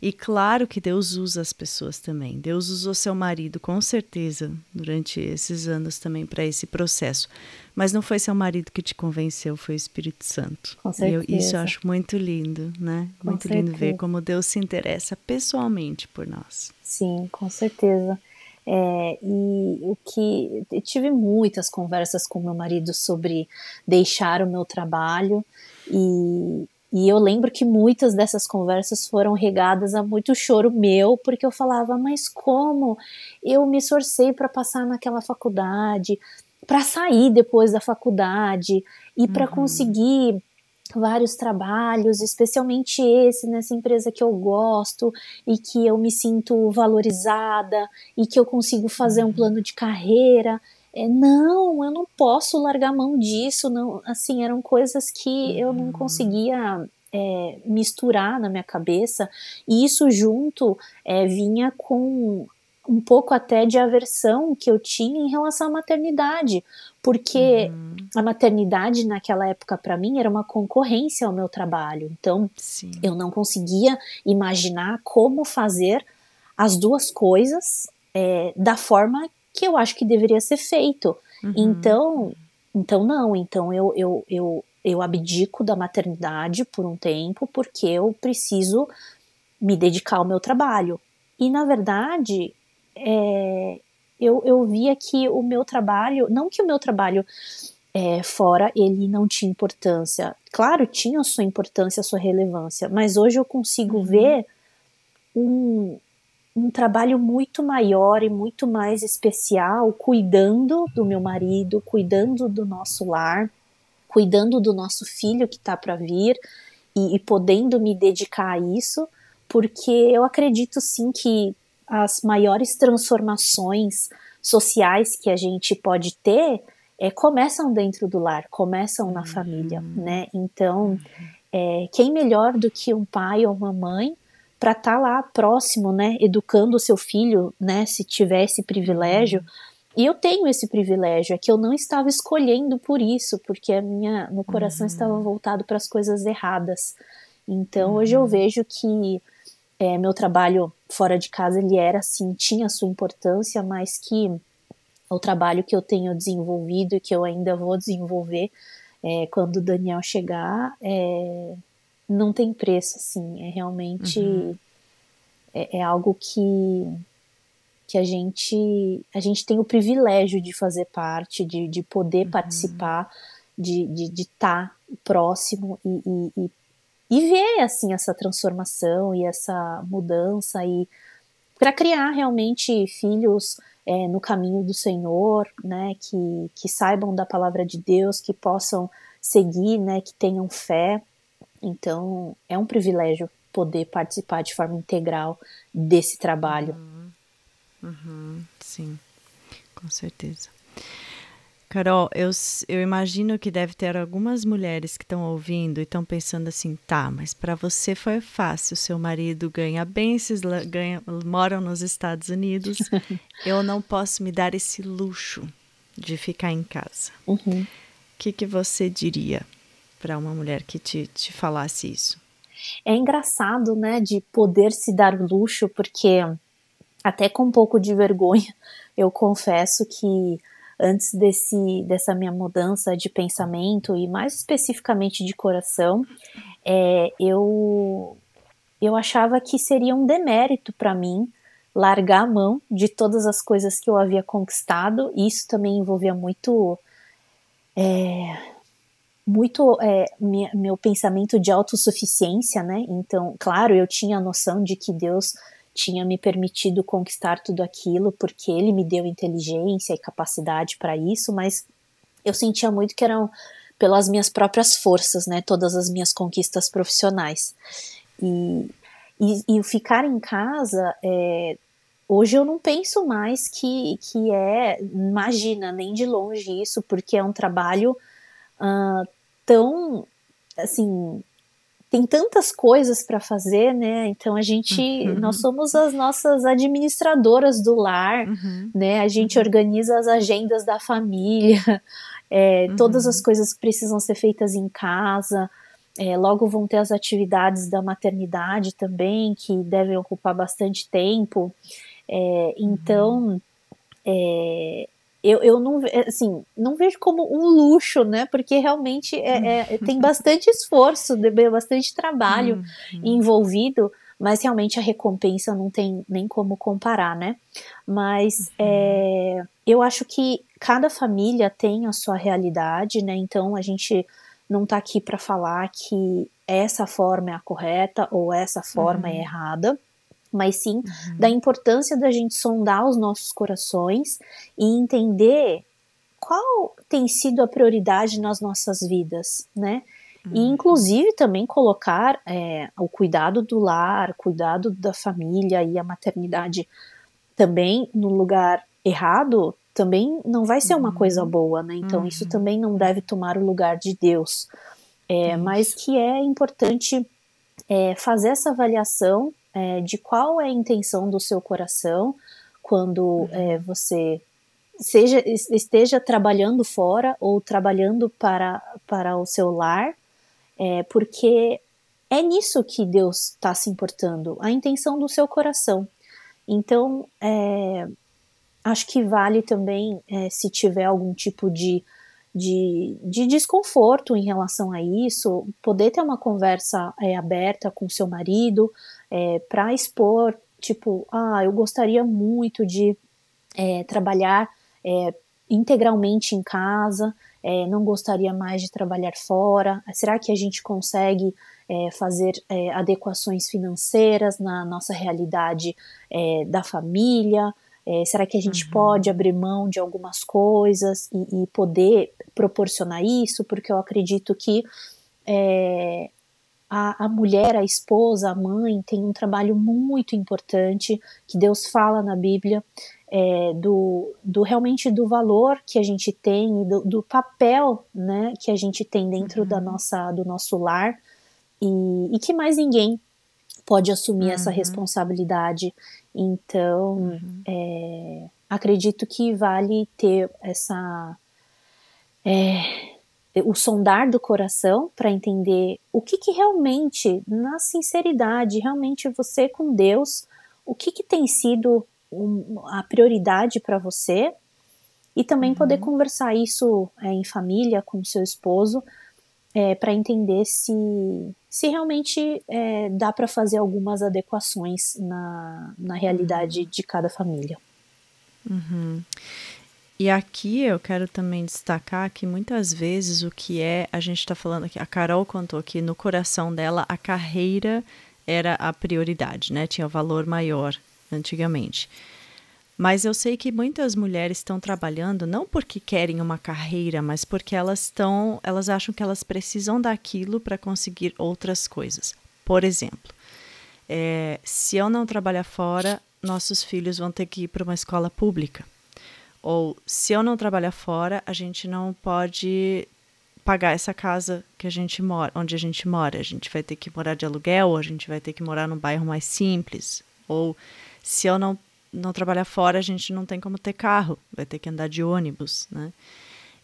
A: E claro que Deus usa as pessoas também. Deus usou seu marido, com certeza, durante esses anos também para esse processo. Mas não foi seu marido que te convenceu, foi o Espírito Santo.
B: Com certeza.
A: Eu, isso eu acho muito lindo, né?
B: Com
A: muito
B: certeza.
A: lindo ver como Deus se interessa pessoalmente por nós.
B: Sim, com certeza. É, e o que eu tive muitas conversas com meu marido sobre deixar o meu trabalho e, e eu lembro que muitas dessas conversas foram regadas a muito choro meu, porque eu falava, mas como eu me esforcei para passar naquela faculdade, para sair depois da faculdade e para
A: Uhum.
B: conseguir vários trabalhos, especialmente esse nessa empresa que eu gosto e que eu me sinto valorizada e que eu consigo fazer um plano de carreira. É, não, eu não posso largar a mão disso. Não, assim, eram coisas que eu não conseguia é, misturar na minha cabeça. E isso junto é, vinha com um pouco até de aversão que eu tinha em relação à maternidade, porque
A: Uhum.
B: a maternidade naquela época para mim era uma concorrência ao meu trabalho. Então,
A: Sim.
B: eu não conseguia imaginar como fazer as duas coisas é, da forma que eu acho que deveria ser feito.
A: Uhum.
B: Então, então não, então eu, eu, eu, eu abdico da maternidade por um tempo porque eu preciso me dedicar ao meu trabalho. E na verdade, é, eu, eu via que o meu trabalho, não que o meu trabalho é, fora ele não tinha importância. Claro, tinha a sua importância, a sua relevância, mas hoje eu consigo
A: Uhum.
B: ver um, um trabalho muito maior e muito mais especial, cuidando do meu marido, cuidando do nosso lar, cuidando do nosso filho que está para vir e, e podendo me dedicar a isso, porque eu acredito sim que as maiores transformações sociais que a gente pode ter é, começam dentro do lar, começam na família, né? Então, é, quem melhor do que um pai ou uma mãe para estar lá próximo, né, educando o seu filho, né, se tiver esse privilégio. E eu tenho esse privilégio, é que eu não estava escolhendo por isso, porque a minha, meu coração estava voltado para as coisas erradas. Então, hoje eu vejo que é, meu trabalho fora de casa ele era assim, tinha sua importância, mas que o trabalho que eu tenho desenvolvido e que eu ainda vou desenvolver é, quando o Daniel chegar é, não tem preço, assim, é realmente
A: Uhum.
B: é, é algo que que a gente a gente tem o privilégio de fazer parte, de, de poder participar, de estar de, de tá próximo e, e, e, e ver assim essa transformação e essa mudança e para criar realmente filhos é, no caminho do Senhor, né, que, que saibam da palavra de Deus, que possam seguir, né, que tenham fé. Então, é um privilégio poder participar de forma integral desse trabalho.
A: Uhum, sim, com certeza. Carol, eu, eu imagino que deve ter algumas mulheres que estão ouvindo e estão pensando assim, tá, mas para você foi fácil, seu marido ganha bem, vocês ganha, moram nos Estados Unidos, eu não posso me dar esse luxo de ficar em casa. O
B: Uhum.
A: que, que você diria para uma mulher que te, te falasse isso?
B: É engraçado, né, de poder se dar o luxo, porque até com um pouco de vergonha, eu confesso que antes desse, dessa minha mudança de pensamento e mais especificamente de coração, é, eu, eu achava que seria um demérito para mim largar a mão de todas as coisas que eu havia conquistado. E isso também envolvia muito é, muito é, minha, meu pensamento de autossuficiência, né? Então, claro, eu tinha a noção de que Deus tinha me permitido conquistar tudo aquilo porque Ele me deu inteligência e capacidade para isso, mas eu sentia muito que eram pelas minhas próprias forças, né? Todas as minhas conquistas profissionais. E, e, e ficar em casa, é, hoje eu não penso mais que, que é, imagina, nem de longe isso, porque é um trabalho uh, tão, assim, tem tantas coisas para fazer, né? Então a gente, uhum. nós somos as nossas administradoras do lar, uhum. né? A gente uhum. organiza as agendas da família, é, todas as uhum. coisas que precisam ser feitas em casa. É, logo vão ter as atividades da maternidade também, que devem ocupar bastante tempo. É, então, é, eu, eu não, assim, não vejo como um luxo, né? Porque realmente é, é tem bastante esforço, bastante trabalho uhum. envolvido, mas realmente a recompensa não tem nem como comparar, né? Mas uhum. é, eu acho que cada família tem a sua realidade, né? Então a gente não tá aqui para falar que essa forma é a correta ou essa forma é uhum. é errada mas sim uhum. da importância da gente sondar os nossos corações e entender qual tem sido a prioridade nas nossas vidas, né? Uhum. E inclusive também colocar é, o cuidado do lar, cuidado da família e a maternidade também no lugar errado também não vai ser uma uhum. coisa boa, né? Então isso uhum. também não deve tomar o lugar de Deus. É, mas que é importante é, fazer essa avaliação é, de qual é a intenção do seu coração quando uhum. é, você seja esteja trabalhando fora ou trabalhando para, para o seu lar, é, porque é nisso que Deus está se importando, a intenção do seu coração. Então, é, acho que vale também, é, se tiver algum tipo de de, de desconforto em relação a isso, poder ter uma conversa é, aberta com seu marido é, para expor, tipo, ah, eu gostaria muito de é, trabalhar é, integralmente em casa, é, não gostaria mais de trabalhar fora. Será que a gente consegue é, fazer adequações financeiras na nossa realidade da família? É, será que a gente uhum. pode abrir mão de algumas coisas e, e, poder proporcionar isso? Porque eu acredito que é, a, a, mulher, a esposa, a mãe tem um trabalho muito importante que Deus fala na Bíblia é, do, do, realmente do valor que a gente tem do, do papel né, que a gente tem dentro uhum. da nossa, do nosso lar e, e que mais ninguém pode assumir uhum. essa responsabilidade. Então, uhum. é, acredito que vale ter essa. É, o sondar do coração para entender o que, que realmente, na sinceridade, realmente você com Deus, o que, que tem sido um, a prioridade para você e também uhum. poder conversar isso é, em família com seu esposo é, para entender se, se realmente é, dá para fazer algumas adequações na, na realidade uhum. de cada família.
A: Uhum. E aqui eu quero também destacar que muitas vezes o que é, a gente está falando aqui, a Carol contou que no coração dela a carreira era a prioridade, né? Tinha o valor maior antigamente. Mas eu sei que muitas mulheres estão trabalhando não porque querem uma carreira, mas porque elas estão, elas acham que elas precisam daquilo para conseguir outras coisas. Por exemplo, é, se eu não trabalhar fora, nossos filhos vão ter que ir para uma escola pública. Ou se eu não trabalhar fora, a gente não pode pagar essa casa que a gente mora, onde a gente mora. A gente vai ter que morar de aluguel, ou a gente vai ter que morar num bairro mais simples. Ou se eu não não trabalhar fora, a gente não tem como ter carro, vai ter que andar de ônibus, né?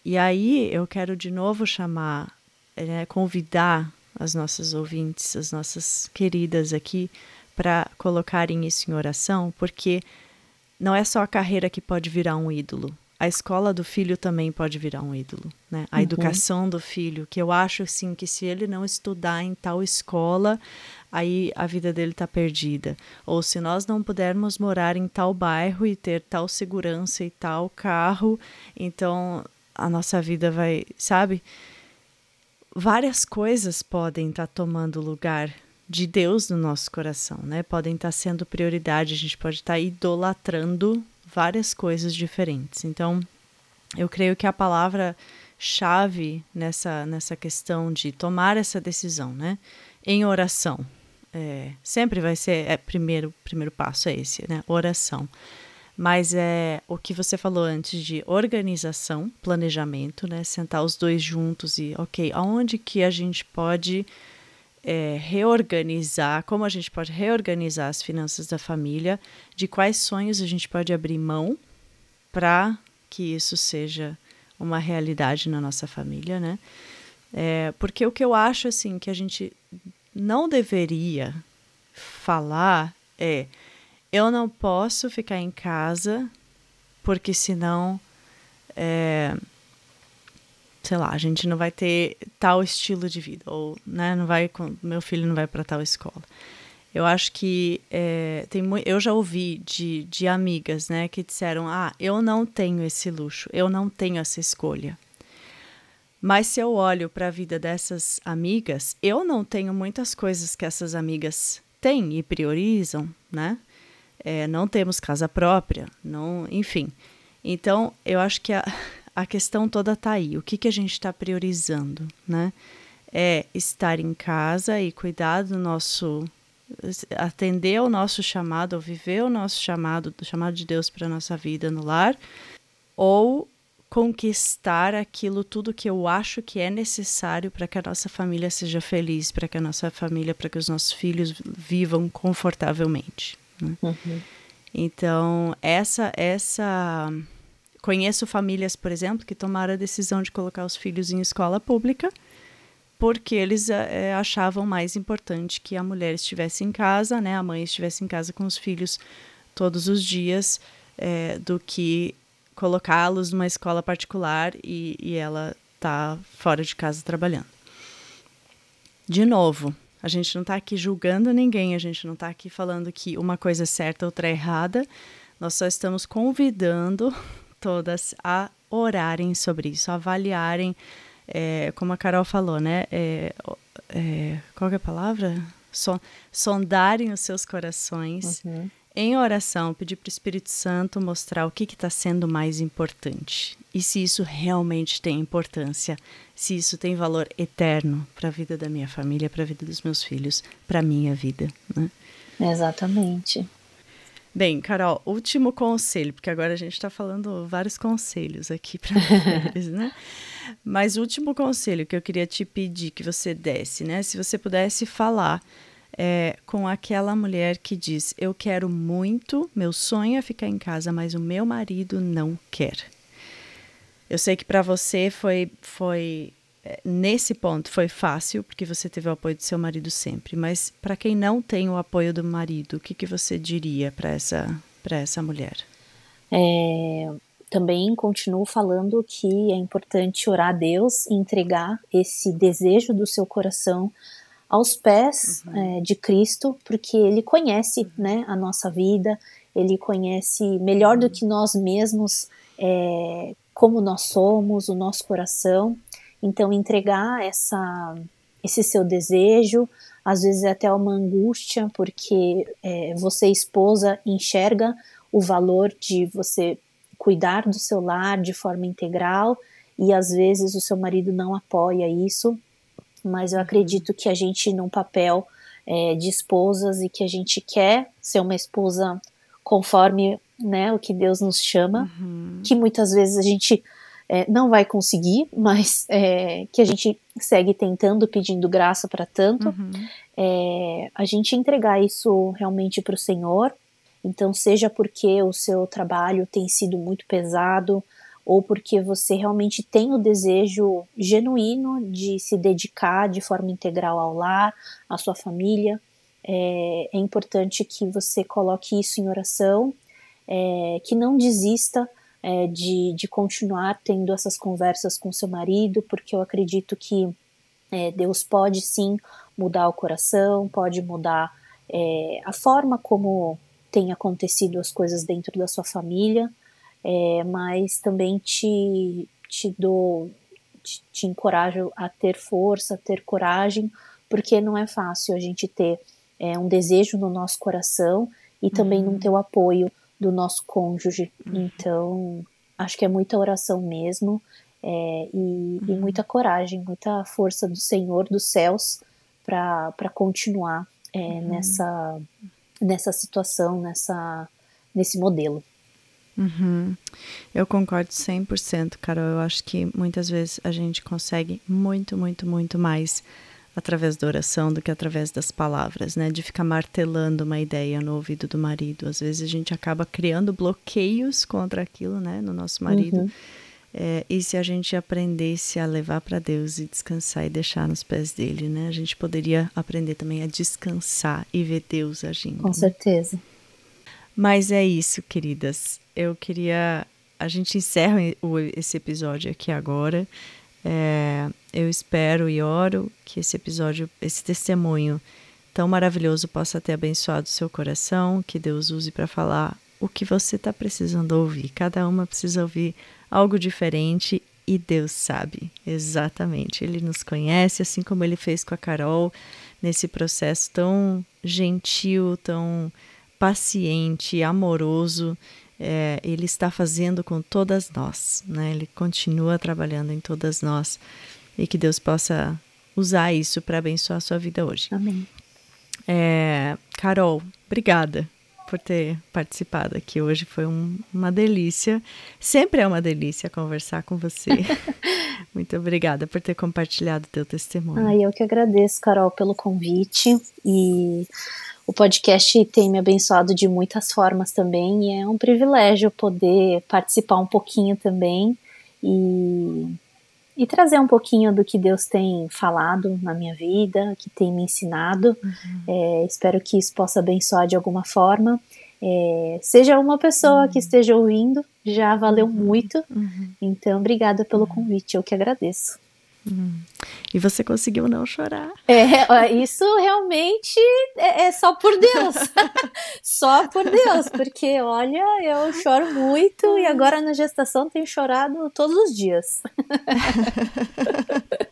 A: E aí eu quero de novo chamar, né, convidar as nossas ouvintes, as nossas queridas aqui, para colocarem isso em oração, porque não é só a carreira que pode virar um ídolo, a escola do filho também pode virar um ídolo, né? A uhum. educação do filho, que eu acho assim que se ele não estudar em tal escola, aí a vida dele está perdida. Ou se nós não pudermos morar em tal bairro e ter tal segurança e tal carro, então a nossa vida vai, sabe? Várias coisas podem estar tá tomando lugar de Deus no nosso coração, né? Podem estar tá sendo prioridade, a gente pode estar tá idolatrando várias coisas diferentes. Então, eu creio que a palavra chave nessa, nessa questão de tomar essa decisão, né? Em oração. É, sempre vai ser, é, primeiro, primeiro passo é esse, né? Oração. Mas é o que você falou antes de organização, planejamento, né? Sentar os dois juntos e, ok, aonde que a gente pode é, reorganizar, como a gente pode reorganizar as finanças da família, de quais sonhos a gente pode abrir mão para que isso seja uma realidade na nossa família, né? É, porque o que eu acho assim que a gente não deveria falar é eu não posso ficar em casa porque senão é, sei lá, a gente não vai ter tal estilo de vida, ou né, não vai, meu filho não vai para tal escola. Eu acho que é, tem eu já ouvi de, de amigas, né, que disseram, ah, eu não tenho esse luxo, eu não tenho essa escolha. Mas se eu olho para a vida dessas amigas, eu não tenho muitas coisas que essas amigas têm e priorizam, né? É, não temos casa própria, não, enfim. Então, eu acho que a, a questão toda está aí. O que, que a gente está priorizando, né? É estar em casa e cuidar do nosso atender ao nosso chamado, ou viver o nosso chamado, do chamado de Deus para a nossa vida no lar, ou conquistar aquilo tudo que eu acho que é necessário para que a nossa família seja feliz, para que a nossa família, para que os nossos filhos vivam confortavelmente. Né? Uhum. Então, essa essa Conheço famílias, por exemplo, que tomaram a decisão de colocar os filhos em escola pública porque eles é, achavam mais importante que a mulher estivesse em casa, né, a mãe estivesse em casa com os filhos todos os dias, é, do que colocá-los numa escola particular e, e ela tá fora de casa trabalhando. De novo, a gente não está aqui julgando ninguém, a gente não está aqui falando que uma coisa é certa, outra é errada. Nós só estamos convidando todas a orarem sobre isso, a avaliarem, é, como a Carol falou, né? É, é, qual é a palavra? So, sondarem os seus corações uhum. em oração, pedir para o Espírito Santo mostrar o que está sendo mais importante e se isso realmente tem importância, se isso tem valor eterno para a vida da minha família, para a vida dos meus filhos, para a minha vida. Né?
B: Exatamente.
A: Bem, Carol, último conselho, porque agora a gente está falando vários conselhos aqui para mulheres, né? Mas o último conselho que eu queria te pedir que você desse, né? Se você pudesse falar é, com aquela mulher que diz: Eu quero muito, meu sonho é ficar em casa, mas o meu marido não quer. Eu sei que para você foi, foi nesse ponto foi fácil, porque você teve o apoio do seu marido sempre, mas para quem não tem o apoio do marido, o que, que você diria para essa, essa mulher?
B: É, também continuo falando que é importante orar a Deus e entregar esse desejo do seu coração aos pés uhum. é, de Cristo, porque Ele conhece uhum. né, a nossa vida, Ele conhece melhor uhum. do que nós mesmos é, como nós somos, o nosso coração. Então, entregar essa, esse seu desejo, às vezes é até uma angústia, porque é, você, esposa, enxerga o valor de você cuidar do seu lar de forma integral e às vezes o seu marido não apoia isso, mas eu acredito que a gente, num papel é, de esposas e que a gente quer ser uma esposa conforme né, o que Deus nos chama, uhum. que muitas vezes a gente é, não vai conseguir, mas é, que a gente segue tentando, pedindo graça para tanto, uhum. é, a gente entregar isso realmente para o Senhor. Então, seja porque o seu trabalho tem sido muito pesado, ou porque você realmente tem o desejo genuíno de se dedicar de forma integral ao lar, à sua família, é, é importante que você coloque isso em oração, é, que não desista é, de, de continuar tendo essas conversas com seu marido, porque eu acredito que é, Deus pode sim mudar o coração, pode mudar é, a forma como tem acontecido as coisas dentro da sua família, é, mas também te, te dou, te, te encorajo a ter força, a ter coragem, porque não é fácil a gente ter é, um desejo no nosso coração e também uhum. não ter o apoio do nosso cônjuge. Uhum. Então, acho que é muita oração mesmo é, e, uhum. e, muita coragem, muita força do Senhor dos céus para continuar é, uhum. nessa, nessa situação, nessa, nesse modelo.
A: Uhum. Eu concordo 100%, Carol. Eu acho que muitas vezes a gente consegue muito, muito, muito mais através da oração do que através das palavras, né? De ficar martelando uma ideia no ouvido do marido. Às vezes a gente acaba criando bloqueios contra aquilo, né? No nosso marido. Uhum. É, e se a gente aprendesse a levar para Deus e descansar e deixar nos pés dele, né? A gente poderia aprender também a descansar e ver Deus agindo.
B: Com certeza.
A: Mas é isso, queridas. Eu queria. A gente encerra esse episódio aqui agora. É, eu espero e oro que esse episódio, esse testemunho tão maravilhoso possa ter abençoado seu coração, que Deus use para falar o que você está precisando ouvir. Cada uma precisa ouvir algo diferente e Deus sabe exatamente. Ele nos conhece, assim como ele fez com a Carol, nesse processo tão gentil, tão paciente, amoroso é, ele está fazendo com todas nós, né? Ele continua trabalhando em todas nós e que Deus possa usar isso para abençoar a sua vida hoje.
B: Amém.
A: É, Carol, obrigada por ter participado aqui hoje. Foi um, uma delícia. Sempre é uma delícia conversar com você. Muito obrigada por ter compartilhado teu testemunho.
B: Ah, eu que agradeço, Carol, pelo convite e o podcast tem me abençoado de muitas formas também e é um privilégio poder participar um pouquinho também e, e trazer um pouquinho do que Deus tem falado na minha vida, que tem me ensinado. Uhum. É, espero que isso possa abençoar de alguma forma. É, seja uma pessoa uhum. que esteja ouvindo, já valeu uhum. muito. Uhum. Então, obrigada pelo uhum. convite, eu que agradeço.
A: Hum. E você conseguiu não chorar.
B: É, isso realmente é, é só por Deus. só por Deus, porque olha, eu choro muito e agora na gestação tenho chorado todos os dias.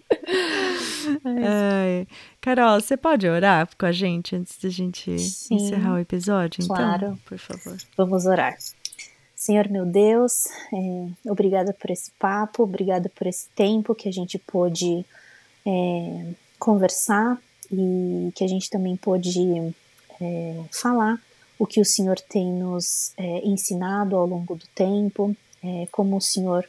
A: Ai. Carol, você pode orar com a gente antes de a gente Sim, encerrar o episódio? Então,
B: claro.
A: por favor.
B: Vamos orar. Senhor meu Deus, é, obrigada por esse papo, obrigada por esse tempo que a gente pôde é, conversar e que a gente também pôde é, falar o que o Senhor tem nos é, ensinado ao longo do tempo, é, como o Senhor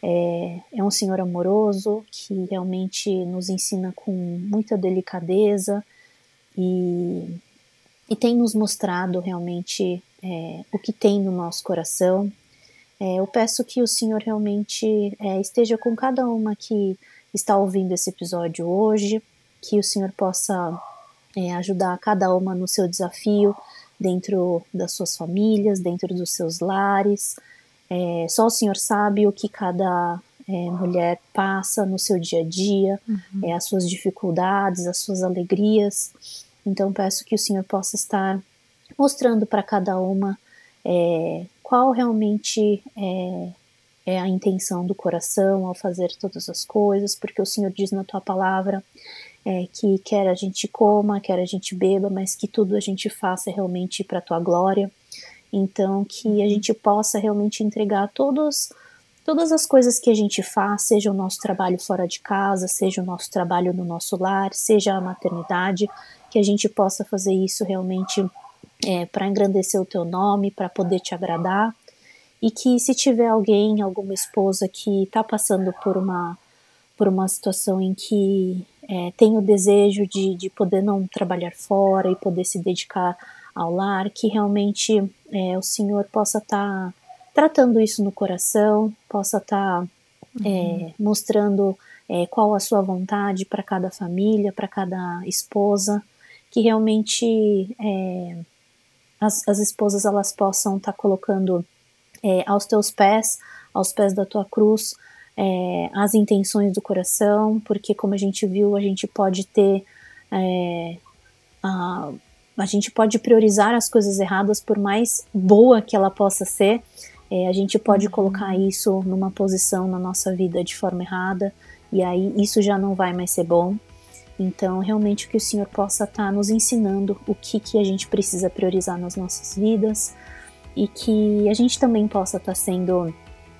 B: é, é um Senhor amoroso que realmente nos ensina com muita delicadeza e, e tem nos mostrado realmente é, o que tem no nosso coração. É, eu peço que o Senhor realmente é, esteja com cada uma que está ouvindo esse episódio hoje, que o Senhor possa é, ajudar cada uma no seu desafio dentro das suas famílias, dentro dos seus lares. É, só o Senhor sabe o que cada é, mulher passa no seu dia a dia, uhum. as suas dificuldades, as suas alegrias. Então peço que o Senhor possa estar mostrando para cada uma é, qual realmente é, é, a intenção do coração ao fazer todas as coisas, porque o Senhor diz na tua palavra é, que quer a gente coma, quer a gente beba, mas que tudo a gente faça realmente para a tua glória. Então, que a gente possa realmente entregar todos todas as coisas que a gente faz, seja o nosso trabalho fora de casa, seja o nosso trabalho no nosso lar, seja a maternidade, que a gente possa fazer isso realmente é, para engrandecer o teu nome, para poder te agradar. E que se tiver alguém, alguma esposa que está passando por uma, por uma situação em que é, tem o desejo de, de poder não trabalhar fora e poder se dedicar ao lar, que realmente é, o Senhor possa estar tá tratando isso no coração, possa estar tá, é, uhum. mostrando é, qual a sua vontade para cada família, para cada esposa, que realmente é, as, as esposas elas possam estar tá colocando é, aos teus pés, aos pés da tua cruz, é, as intenções do coração, porque como a gente viu, a gente pode ter é, a, a gente pode priorizar as coisas erradas por mais boa que ela possa ser, é, a gente pode uhum. colocar isso numa posição na nossa vida de forma errada e aí isso já não vai mais ser bom. Então, realmente que o Senhor possa estar tá nos ensinando o que, que a gente precisa priorizar nas nossas vidas e que a gente também possa estar tá sendo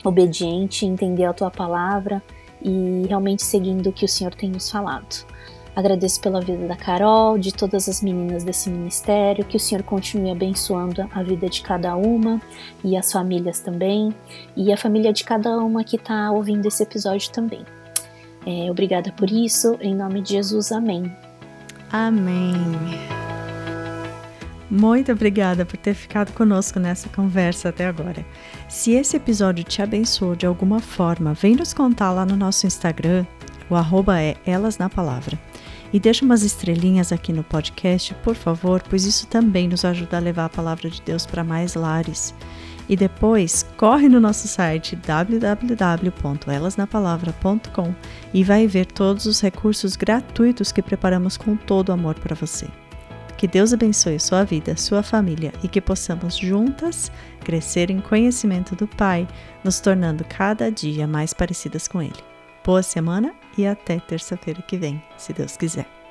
B: obediente, entender a tua palavra e realmente seguindo o que o Senhor tem nos falado. Agradeço pela vida da Carol, de todas as meninas desse ministério, que o Senhor continue abençoando a vida de cada uma e as famílias também, e a família de cada uma que está ouvindo esse episódio também. É, obrigada por isso, em nome de Jesus, amém.
A: Amém. Muito obrigada por ter ficado conosco nessa conversa até agora. Se esse episódio te abençoou de alguma forma, vem nos contar lá no nosso Instagram, o arroba é Elas na Palavra. E deixa umas estrelinhas aqui no podcast, por favor, pois isso também nos ajuda a levar a palavra de Deus para mais lares. E depois, corre no nosso site www.elasnapalavra.com e vai ver todos os recursos gratuitos que preparamos com todo amor para você. Que Deus abençoe sua vida, sua família e que possamos juntas crescer em conhecimento do Pai, nos tornando cada dia mais parecidas com Ele. Boa semana e até terça-feira que vem, se Deus quiser.